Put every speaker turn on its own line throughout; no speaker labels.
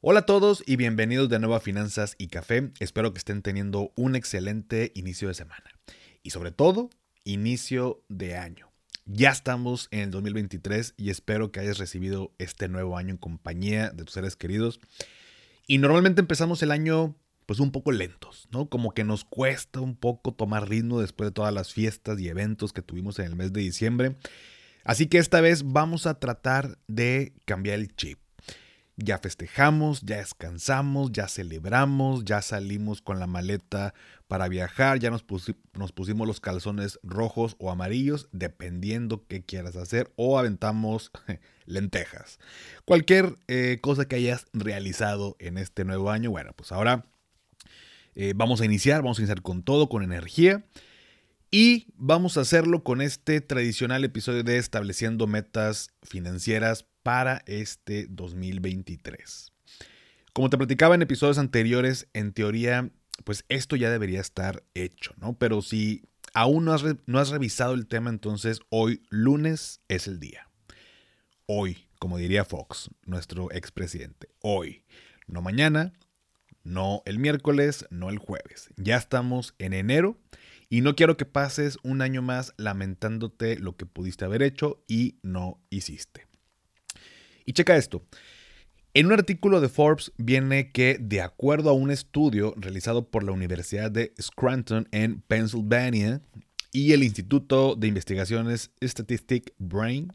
Hola a todos y bienvenidos de nuevo a Finanzas y Café. Espero que estén teniendo un excelente inicio de semana. Y sobre todo, inicio de año. Ya estamos en el 2023 y espero que hayas recibido este nuevo año en compañía de tus seres queridos. Y normalmente empezamos el año pues un poco lentos, ¿no? Como que nos cuesta un poco tomar ritmo después de todas las fiestas y eventos que tuvimos en el mes de diciembre. Así que esta vez vamos a tratar de cambiar el chip ya festejamos, ya descansamos, ya celebramos, ya salimos con la maleta para viajar, ya nos, pusimos los calzones rojos o amarillos, dependiendo qué quieras hacer, o aventamos lentejas. Cualquier eh, cosa que hayas realizado en este nuevo año, bueno, pues ahora eh, vamos a iniciar, vamos a iniciar con todo, con energía. Y vamos a hacerlo con este tradicional episodio de estableciendo metas financieras para este 2023. Como te platicaba en episodios anteriores, en teoría, pues esto ya debería estar hecho, ¿no? Pero si aún no has, revisado el tema, entonces hoy lunes es el día. Hoy, como diría Fox, nuestro expresidente. Hoy, no mañana, no el miércoles, no el jueves. Ya estamos en enero y no quiero que pases un año más lamentándote lo que pudiste haber hecho y no hiciste. Y checa esto. En un artículo de Forbes viene que, de acuerdo a un estudio realizado por la Universidad de Scranton en Pennsylvania y el Instituto de Investigaciones Statistic Brain,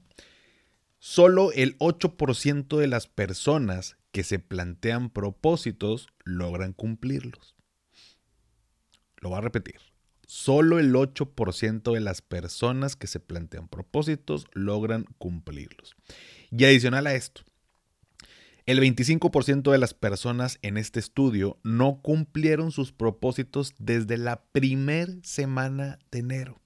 solo el 8% de las personas que se plantean propósitos logran cumplirlos. Lo voy a repetir. Solo el 8% de las personas que se plantean propósitos logran cumplirlos. Y adicional a esto, el 25% de las personas en este estudio no cumplieron sus propósitos desde la primer semana de enero.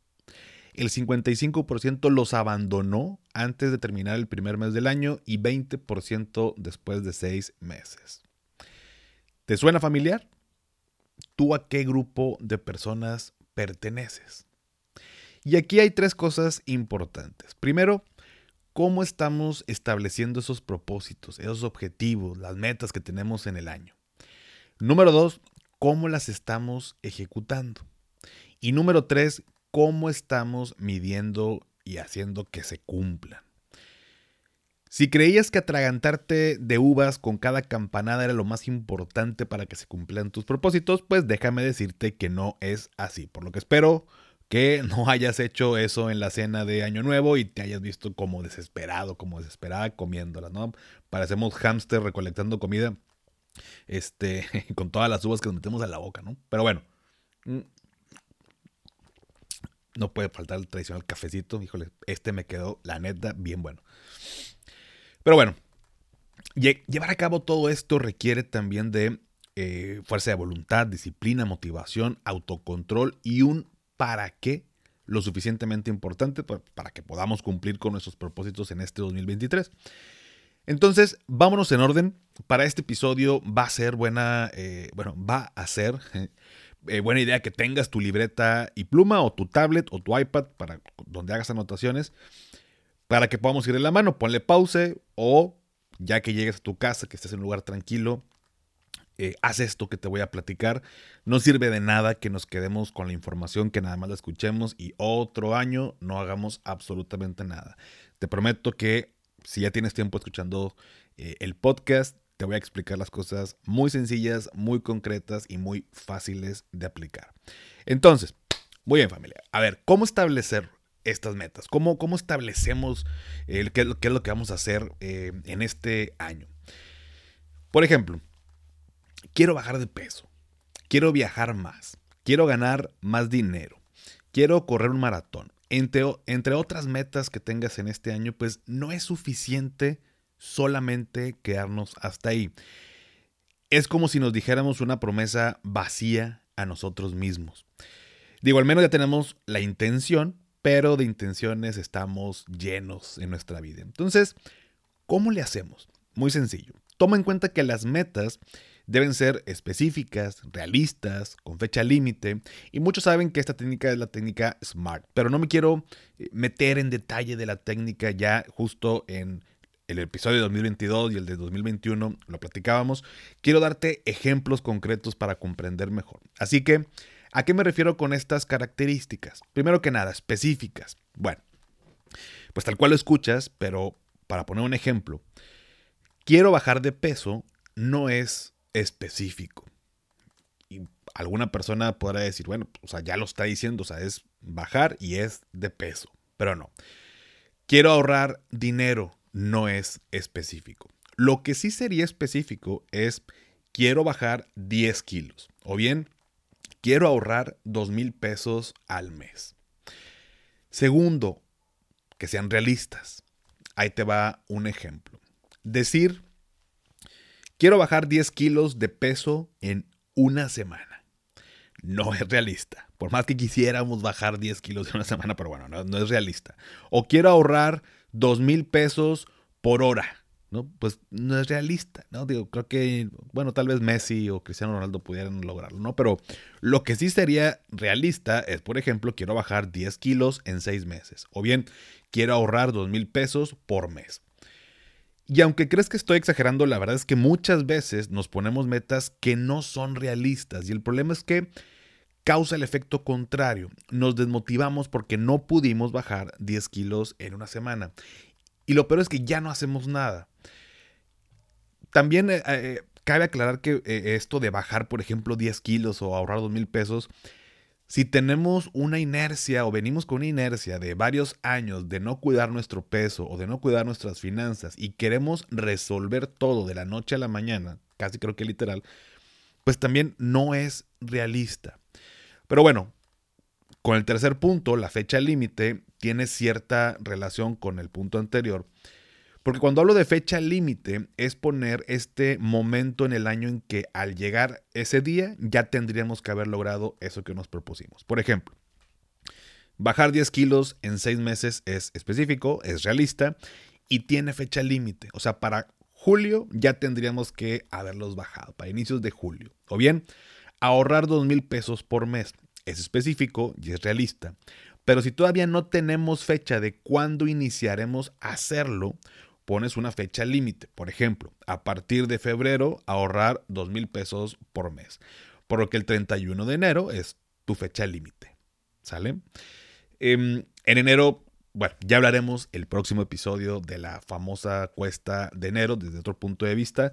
El 55% los abandonó antes de terminar el primer mes del año y 20% después de seis meses. ¿Te suena familiar? ¿Tú a qué grupo de personas perteneces? Y aquí hay tres cosas importantes. Primero, cómo estamos estableciendo esos propósitos, esos objetivos, las metas que tenemos en el año. Número dos, cómo las estamos ejecutando. Y número tres, cómo estamos midiendo y haciendo que se cumplan. Si creías que atragantarte de uvas con cada campanada era lo más importante para que se cumplan tus propósitos, pues déjame decirte que no es así. Por lo que espero que no hayas hecho eso en la cena de Año Nuevo y te hayas visto como desesperado, como desesperada comiéndolas, ¿no? Parecemos hámster recolectando comida, este, con todas las uvas que nos metemos a la boca, ¿no? Pero bueno, mm, no puede faltar el tradicional cafecito, híjole, este me quedó, la neta, bien bueno. Pero bueno, llevar a cabo todo esto requiere también de eh, fuerza de voluntad, disciplina, motivación, autocontrol y un para qué lo suficientemente importante para que podamos cumplir con nuestros propósitos en este 2023. Entonces, vámonos en orden. Para este episodio va a ser buena, eh, bueno, va a ser eh, buena idea que tengas tu libreta y pluma o tu tablet o tu iPad para donde hagas anotaciones para que podamos ir en la mano. Ponle pause o ya que llegues a tu casa, que estés en un lugar tranquilo, eh, haz esto que te voy a platicar. No sirve de nada que nos quedemos con la información, que nada más la escuchemos y otro año no hagamos absolutamente nada. Te prometo que si ya tienes tiempo escuchando eh, el podcast, te voy a explicar las cosas muy sencillas, muy concretas y muy fáciles de aplicar. Entonces, muy bien familia. A ver, ¿cómo establecer estas metas? ¿Cómo, cómo establecemos qué, es lo que vamos a hacer eh, en este año? Por ejemplo, quiero bajar de peso, quiero viajar más, quiero ganar más dinero, quiero correr un maratón. Entre, entre otras metas que tengas en este año, pues no es suficiente solamente quedarnos hasta ahí. es como si nos dijéramos una promesa vacía a nosotros mismos. Digo, al menos ya tenemos la intención, pero de intenciones estamos llenos en nuestra vida. Entonces, ¿cómo le hacemos? Muy sencillo. Toma en cuenta que las metas deben ser específicas, realistas, con fecha límite, y muchos saben que esta técnica es la técnica SMART, pero no me quiero eh, meter en detalle de la técnica ya justo en el episodio de 2022 y el de 2021 lo platicábamos, quiero darte ejemplos concretos para comprender mejor. Así que, ¿a qué me refiero con estas características? Primero que nada, específicas. Bueno, pues tal cual lo escuchas, pero para poner un ejemplo, quiero bajar de peso no es específico. Y alguna persona podrá decir, bueno, o sea, ya lo está diciendo, o sea, es bajar y es de peso, pero no. Quiero ahorrar dinero no es específico. Lo que sí sería específico es quiero bajar 10 kilos o bien quiero ahorrar 2 mil pesos al mes. Segundo, que sean realistas. Ahí te va un ejemplo. Decir, quiero bajar 10 kilos de peso en una semana. No es realista. Por más que quisiéramos bajar 10 kilos en una semana, pero bueno, no, es realista. O quiero ahorrar dos mil pesos por hora. ¿no? Pues no es realista, ¿no? Digo, creo que, bueno, tal vez Messi o Cristiano Ronaldo pudieran lograrlo, ¿no? Pero lo que sí sería realista es, por ejemplo, quiero bajar 10 kilos en 6 meses. O bien, quiero ahorrar dos mil pesos por mes. Y aunque crees que estoy exagerando, la verdad es que muchas veces nos ponemos metas que no son realistas. Y el problema es que causa el efecto contrario. Nos desmotivamos porque no pudimos bajar 10 kilos en una semana. Y lo peor es que ya no hacemos nada. También eh, eh, cabe aclarar que eh, esto de bajar, por ejemplo, 10 kilos o ahorrar 2 mil pesos, si tenemos una inercia o venimos con una inercia de varios años de no cuidar nuestro peso o de no cuidar nuestras finanzas y queremos resolver todo de la noche a la mañana, casi creo que literal, pues también no es realista. Pero bueno, con el tercer punto, la fecha límite tiene cierta relación con el punto anterior. Porque cuando hablo de fecha límite es poner este momento en el año en que al llegar ese día ya tendríamos que haber logrado eso que nos propusimos. Por ejemplo, bajar 10 kilos en 6 meses es específico, es realista y tiene fecha límite. O sea, para julio ya tendríamos que haberlos bajado, para inicios de julio. O bien, ahorrar 2 mil pesos por mes es específico y es realista. Pero si todavía no tenemos fecha de cuándo iniciaremos a hacerlo, pones una fecha límite. Por ejemplo, a partir de febrero ahorrar 2 mil pesos por mes. Por lo que el 31 de enero es tu fecha límite. ¿Sale? Em, en enero, bueno, ya hablaremos el próximo episodio de la famosa cuesta de enero desde otro punto de vista.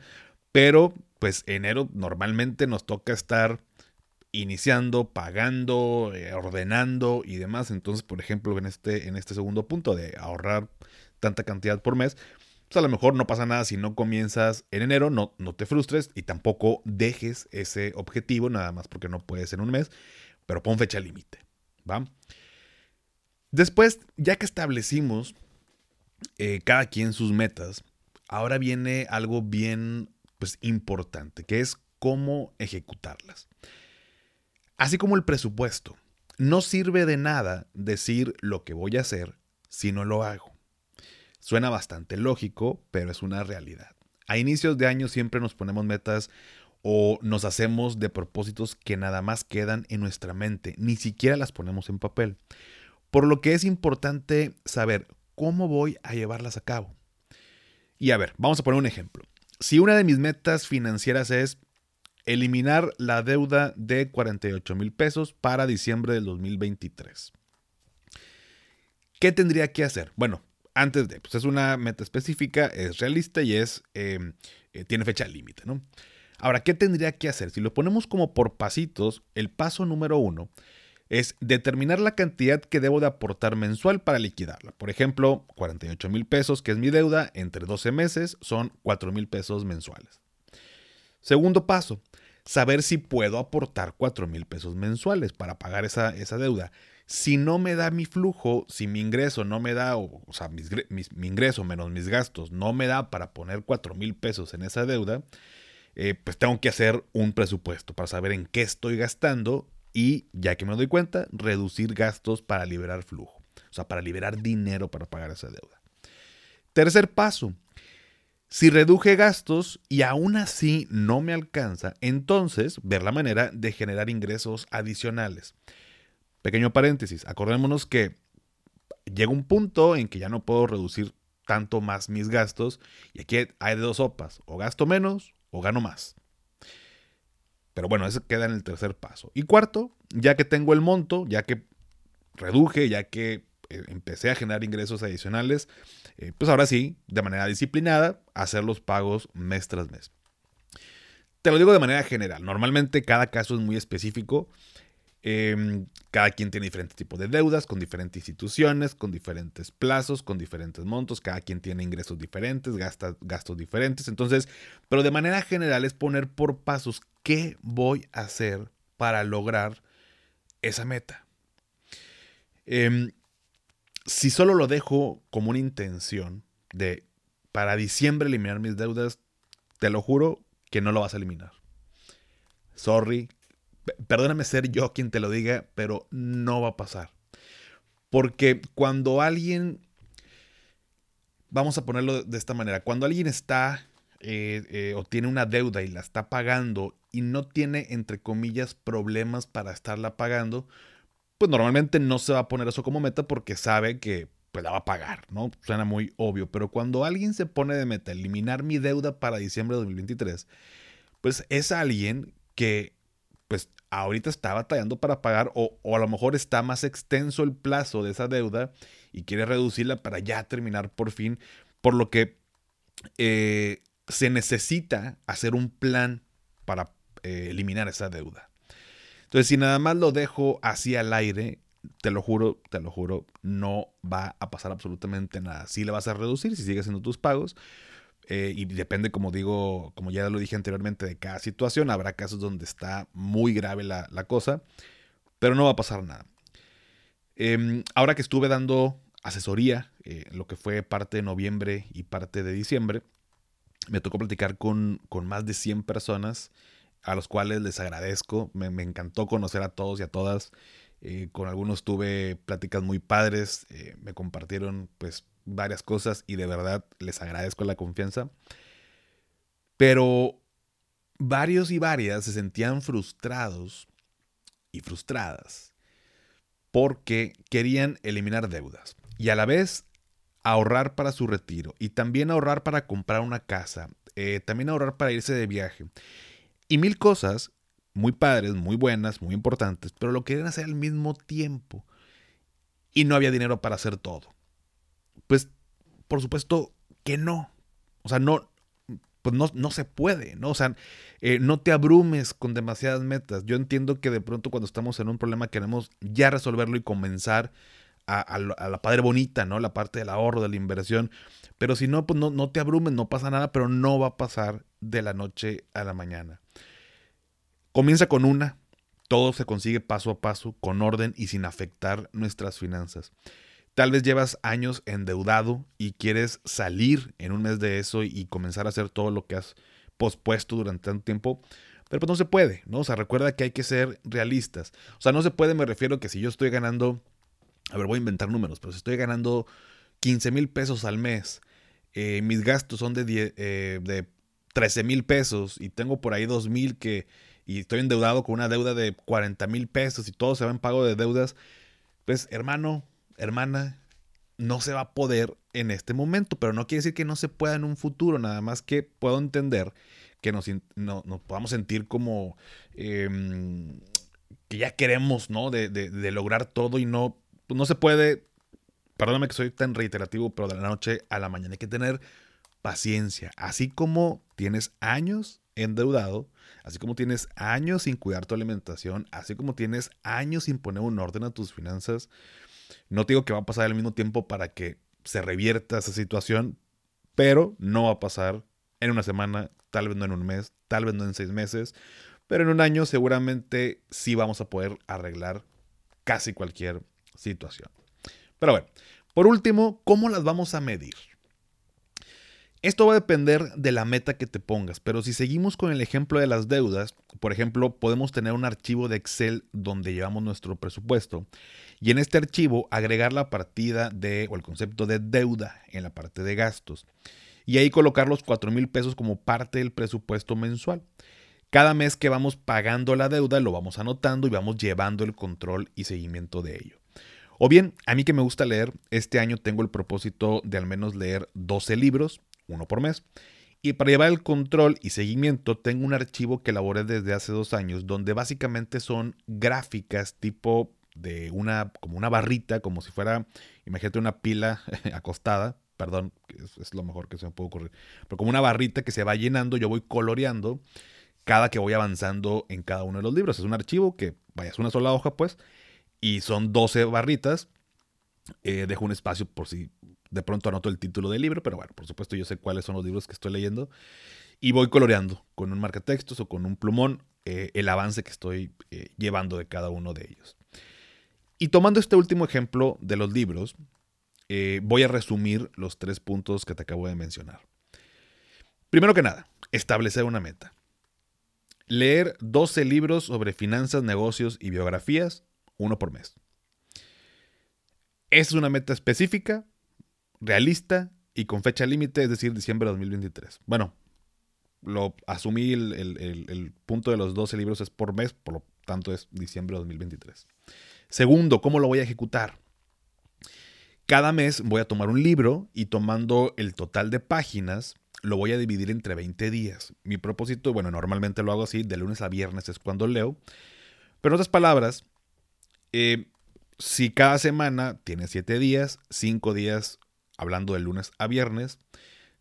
Pero, pues enero normalmente nos toca estar iniciando, pagando, eh, ordenando y demás. Entonces, por ejemplo, en este, en este segundo punto de ahorrar tanta cantidad por mes, a lo mejor no pasa nada si no comienzas en enero, no, no te frustres y tampoco dejes ese objetivo, nada más porque no puedes en un mes, pero pon fecha límite. Después, ya que establecimos eh, cada quien sus metas, ahora viene algo bien pues, importante, que es cómo ejecutarlas. Así como el presupuesto. No sirve de nada decir lo que voy a hacer si no lo hago. Suena bastante lógico, pero es una realidad. A inicios de año siempre nos ponemos metas o nos hacemos de propósitos que nada más quedan en nuestra mente, ni siquiera las ponemos en papel. Por lo que es importante saber cómo voy a llevarlas a cabo. Y a ver, vamos a poner un ejemplo. Si una de mis metas financieras es eliminar la deuda de 48 mil pesos para diciembre del 2023. ¿Qué tendría que hacer? Bueno, antes de, pues es una meta específica, es realista y es, em, eh, tiene fecha límite, ¿no? Ahora, ¿qué tendría que hacer? Si lo ponemos como por pasitos, el paso número uno es determinar la cantidad que debo de aportar mensual para liquidarla. Por ejemplo, 48 mil pesos, que es mi deuda, entre 12 meses son 4 mil pesos mensuales. Segundo paso, saber si puedo aportar 4 mil pesos mensuales para pagar esa, esa, deuda. Si no me da mi flujo, si mi ingreso no me da, o, sea, mi ingreso menos mis gastos no me da para poner 4 mil pesos en esa deuda, eh, pues tengo que hacer un presupuesto para saber en qué estoy gastando y, ya que me doy cuenta, reducir gastos para liberar flujo. O sea, para liberar dinero para pagar esa deuda. Tercer paso. Si reduje gastos y aún así no me alcanza, entonces ver la manera de generar ingresos adicionales. Pequeño paréntesis, acordémonos que llega un punto en que ya no puedo reducir tanto más mis gastos y aquí hay dos sopas, o gasto menos o gano más. Pero bueno, eso queda en el tercer paso. Y cuarto, ya que tengo el monto, ya que reduje, ya que eh, empecé a generar ingresos adicionales, eh, pues ahora sí, de manera disciplinada, hacer los pagos mes tras mes. Te lo digo de manera general. Normalmente cada caso es muy específico. Em, cada quien tiene diferentes tipos de deudas, con diferentes instituciones, con diferentes plazos, con diferentes montos. Cada quien tiene ingresos diferentes, gastos diferentes. Entonces, pero de manera general es poner por pasos qué voy a hacer para lograr esa meta. Em, si solo lo dejo como una intención de para diciembre eliminar mis deudas, te lo juro que no lo vas a eliminar. Sorry, perdóname ser yo quien te lo diga, pero no va a pasar. Porque cuando alguien, vamos a ponerlo de esta manera, cuando alguien está eh, eh, o tiene una deuda y la está pagando y no tiene, entre comillas, problemas para estarla pagando, pues normalmente no se va a poner eso como meta porque sabe que pues la va a pagar, ¿no? Suena muy obvio, pero cuando alguien se pone de meta eliminar mi deuda para diciembre de 2023, pues es alguien que pues ahorita está batallando para pagar o, a lo mejor está más extenso el plazo de esa deuda y quiere reducirla para ya terminar por fin, por lo que eh, se necesita hacer un plan para eh, eliminar esa deuda. Entonces, si nada más lo dejo así al aire, te lo juro, te lo juro, no va a pasar absolutamente nada. Si le vas a reducir, si sigues haciendo tus pagos, eh, y depende, como digo, como ya lo dije anteriormente, de cada situación. Habrá casos donde está muy grave la, cosa, pero no va a pasar nada. Em, ahora que estuve dando asesoría, eh, lo que fue parte de noviembre y parte de diciembre, me tocó platicar con, con más de 100 personas a los cuales les agradezco. Me, me encantó conocer a todos y a todas. Eh, con algunos tuve pláticas muy padres. me compartieron pues varias cosas y de verdad les agradezco la confianza. Pero varios y varias se sentían frustrados y frustradas porque querían eliminar deudas y a la vez ahorrar para su retiro y también ahorrar para comprar una casa, eh, también ahorrar para irse de viaje y mil cosas muy padres, muy buenas, muy importantes, pero lo querían hacer al mismo tiempo y no había dinero para hacer todo. Pues, por supuesto que no. O sea, no, pues no, no se puede, ¿no? O sea, eh, no te abrumes con demasiadas metas. Yo entiendo que de pronto cuando estamos en un problema queremos ya resolverlo y comenzar a, la padre bonita, ¿no? La parte del ahorro, de la inversión. Pero si no, pues no, no te abrumes, no pasa nada, pero no va a pasar de la noche a la mañana. Comienza con una, todo se consigue paso a paso, con orden y sin afectar nuestras finanzas. Tal vez llevas años endeudado y quieres salir en un mes de eso y comenzar a hacer todo lo que has pospuesto durante tanto tiempo, pero pues no se puede, ¿no? O sea, recuerda que hay que ser realistas. O sea, no se puede, me refiero que si yo estoy ganando, a ver, voy a inventar números, pero si estoy ganando 15 mil pesos al mes, eh, mis gastos son de, eh, de 13 mil pesos y tengo por ahí 2 mil que, y estoy endeudado con una deuda de 40 mil pesos y todo se va en pago de deudas, pues hermano, hermana, no se va a poder en este momento, pero no quiere decir que no se pueda en un futuro, nada más que puedo entender que nos, podamos sentir como em, que ya queremos, ¿no? De, de, lograr todo y no, pues no se puede, perdóname que soy tan reiterativo, pero de la noche a la mañana hay que tener paciencia, así como tienes años endeudado, así como tienes años sin cuidar tu alimentación, así como tienes años sin poner un orden a tus finanzas, no digo que va a pasar al mismo tiempo para que se revierta esa situación, pero no va a pasar en una semana, tal vez no en un mes, tal vez no en seis meses, pero en un año seguramente sí vamos a poder arreglar casi cualquier situación. Pero bueno, por último, ¿cómo las vamos a medir? Esto va a depender de la meta que te pongas, pero si seguimos con el ejemplo de las deudas, por ejemplo, podemos tener un archivo de Excel donde llevamos nuestro presupuesto y en este archivo agregar la partida de o el concepto de deuda en la parte de gastos y ahí colocar los 4 mil pesos como parte del presupuesto mensual. Cada mes que vamos pagando la deuda lo vamos anotando y vamos llevando el control y seguimiento de ello. O bien, a mí que me gusta leer, este año tengo el propósito de al menos leer 12 libros, uno por mes. Y para llevar el control y seguimiento tengo un archivo que elaboré desde hace dos años donde básicamente son gráficas tipo de una, como una barrita, como si fuera, imagínate una pila acostada, perdón, es, lo mejor que se me puede ocurrir, pero como una barrita que se va llenando, yo voy coloreando cada que voy avanzando en cada uno de los libros. Es un archivo que, vaya, es una sola hoja pues, y son 12 barritas. Eh, dejo un espacio por si de pronto anoto el título del libro, pero bueno, por supuesto yo sé cuáles son los libros que estoy leyendo y voy coloreando con un marcatextos o con un plumón eh, el avance que estoy eh, llevando de cada uno de ellos. Y tomando este último ejemplo de los libros, eh, voy a resumir los tres puntos que te acabo de mencionar. Primero que nada, establecer una meta. Leer 12 libros sobre finanzas, negocios y biografías, uno por mes. Es una meta específica realista y con fecha límite, es decir, diciembre de 2023. Bueno, lo asumí el, punto de los 12 libros es por mes, por lo tanto es diciembre de 2023. Segundo, ¿cómo lo voy a ejecutar? Cada mes voy a tomar un libro y tomando el total de páginas, lo voy a dividir entre 20 días. Mi propósito, bueno, normalmente lo hago así, de lunes a viernes es cuando leo. Pero en otras palabras, eh, si cada semana tiene 7 días, 5 días hablando de lunes a viernes.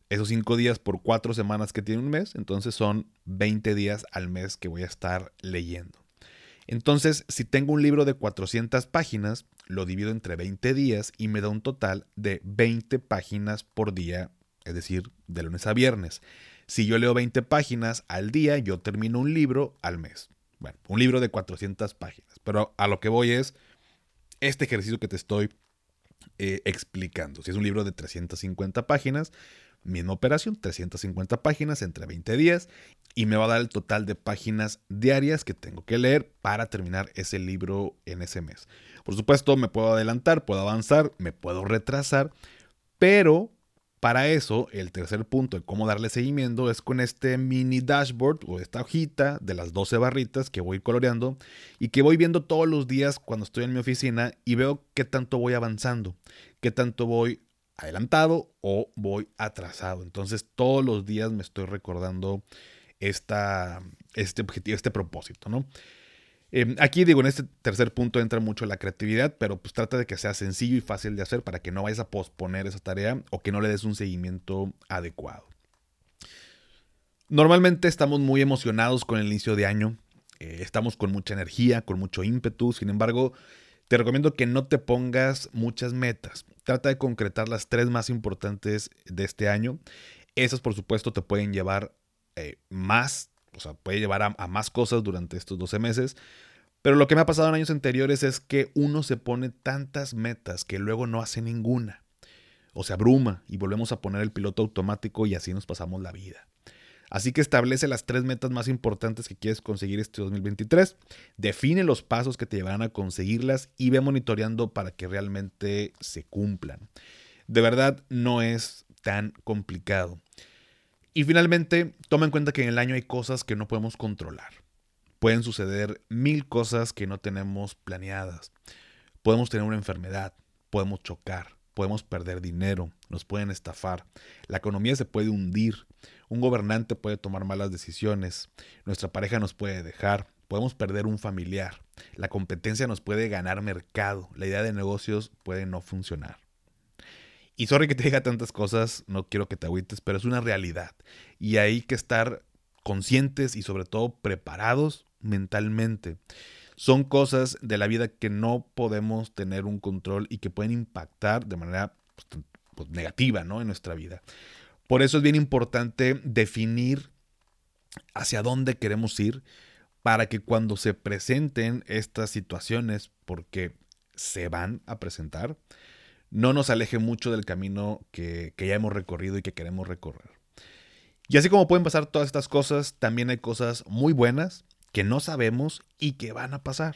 Esos cinco días por cuatro semanas que tiene un mes, entonces son 20 días al mes que voy a estar leyendo. Entonces, si tengo un libro de 400 páginas, lo divido entre 20 días y me da un total de 20 páginas por día, es decir, de lunes a viernes. Si yo leo 20 páginas al día, yo termino un libro al mes. Bueno, un libro de 400 páginas. Pero a lo que voy es este ejercicio que te estoy eh, explicando. Si es un libro de 350 páginas, misma operación, 350 páginas entre 20 días y me va a dar el total de páginas diarias que tengo que leer para terminar ese libro en ese mes. Por supuesto, me puedo adelantar, puedo avanzar, me puedo retrasar, pero para eso, el tercer punto de cómo darle seguimiento es con este mini dashboard o esta hojita de las 12 barritas que voy coloreando y que voy viendo todos los días cuando estoy en mi oficina y veo qué tanto voy avanzando, qué tanto voy adelantado o voy atrasado. Entonces todos los días me estoy recordando esta, este objetivo, este propósito, ¿no? Em, aquí digo, en este tercer punto entra mucho la creatividad, pero pues trata de que sea sencillo y fácil de hacer para que no vayas a posponer esa tarea o que no le des un seguimiento adecuado. Normalmente estamos muy emocionados con el inicio de año, eh, estamos con mucha energía, con mucho ímpetu, sin embargo, te recomiendo que no te pongas muchas metas. Trata de concretar las tres más importantes de este año. Esas, por supuesto, te pueden llevar eh, más o sea, puede llevar a, más cosas durante estos 12 meses. Pero lo que me ha pasado en años anteriores es que uno se pone tantas metas que luego no hace ninguna. O se abruma y volvemos a poner el piloto automático y así nos pasamos la vida. Así que establece las tres metas más importantes que quieres conseguir este 2023. Define los pasos que te llevarán a conseguirlas y ve monitoreando para que realmente se cumplan. De verdad no es tan complicado. Y finalmente, toma en cuenta que en el año hay cosas que no podemos controlar. Pueden suceder mil cosas que no tenemos planeadas. Podemos tener una enfermedad, podemos chocar, podemos perder dinero, nos pueden estafar, la economía se puede hundir, un gobernante puede tomar malas decisiones, nuestra pareja nos puede dejar, podemos perder un familiar, la competencia nos puede ganar mercado, la idea de negocios puede no funcionar. Y sorry que te diga tantas cosas, no quiero que te agüites, pero es una realidad. Y hay que estar conscientes y sobre todo preparados mentalmente. Son cosas de la vida que no podemos tener un control y que pueden impactar de manera pues, pues, negativa ¿no? en nuestra vida. Por eso es bien importante definir hacia dónde queremos ir para que cuando se presenten estas situaciones, porque se van a presentar, no nos aleje mucho del camino que, ya hemos recorrido y que queremos recorrer. Y así como pueden pasar todas estas cosas, también hay cosas muy buenas que no sabemos y que van a pasar.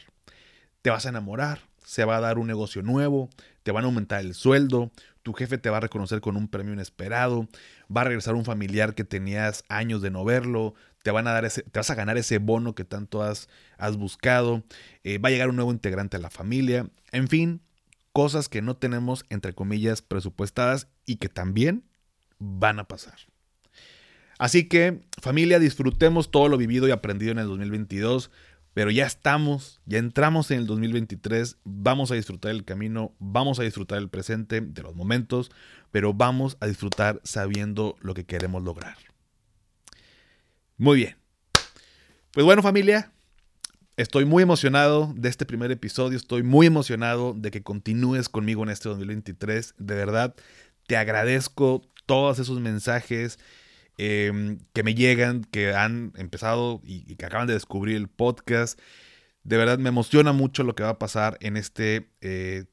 Te vas a enamorar, se va a dar un negocio nuevo, te van a aumentar el sueldo, tu jefe te va a reconocer con un premio inesperado, va a regresar un familiar que tenías años de no verlo, te van a dar te vas a ganar ese bono que tanto has, has buscado, eh, va a llegar un nuevo integrante a la familia, en fin, cosas que no tenemos entre comillas presupuestadas y que también van a pasar. Así que, familia, disfrutemos todo lo vivido y aprendido en el 2022, pero ya estamos, ya entramos en el 2023, vamos a disfrutar el camino, vamos a disfrutar el presente, de los momentos, pero vamos a disfrutar sabiendo lo que queremos lograr. Muy bien. Pues bueno, familia, estoy muy emocionado de este primer episodio, estoy muy emocionado de que continúes conmigo en este 2023. De verdad, te agradezco todos esos mensajes Em, que me llegan, que han empezado y, que acaban de descubrir el podcast. De verdad me emociona mucho lo que va a pasar en este... Eh,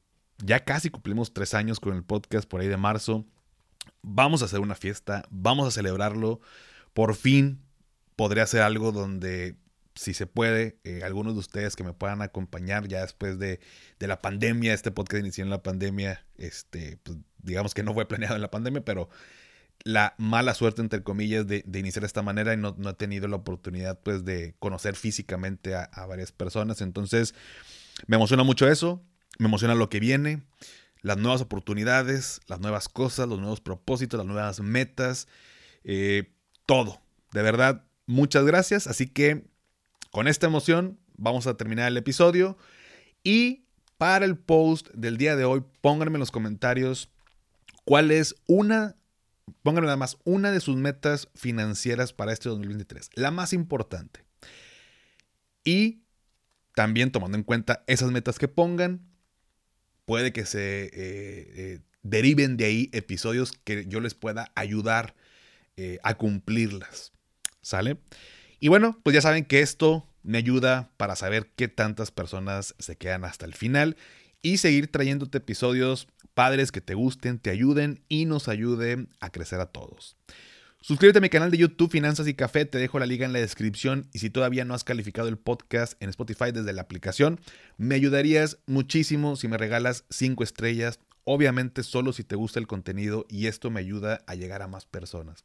ya casi cumplimos tres años con el podcast por ahí de marzo. Vamos a hacer una fiesta, vamos a celebrarlo. Por fin podré hacer algo donde, si se puede, eh, algunos de ustedes que me puedan acompañar ya después de, de, la pandemia, este podcast inició en la pandemia, este, pues, digamos que no fue planeado en la pandemia, pero la mala suerte, entre comillas, de, iniciar de esta manera y no, no, he tenido la oportunidad, pues, de conocer físicamente a, varias personas. Entonces, me emociona mucho eso, me emociona lo que viene, las nuevas oportunidades, las nuevas cosas, los nuevos propósitos, las nuevas metas, eh, todo. De verdad, muchas gracias. Así que, con esta emoción, vamos a terminar el episodio. Y para el post del día de hoy, pónganme en los comentarios cuál es una pónganme nada más una de sus metas financieras para este 2023, la más importante. Y también tomando en cuenta esas metas que pongan, puede que se eh, eh, deriven de ahí episodios que yo les pueda ayudar eh, a cumplirlas. ¿Sale? Y bueno, pues ya saben que esto me ayuda para saber qué tantas personas se quedan hasta el final y seguir trayéndote episodios padres que te gusten, te ayuden y nos ayuden a crecer a todos. Suscríbete a mi canal de YouTube Finanzas y Café, te dejo la liga en la descripción y si todavía no has calificado el podcast en Spotify desde la aplicación, me ayudarías muchísimo si me regalas 5 estrellas, obviamente solo si te gusta el contenido y esto me ayuda a llegar a más personas.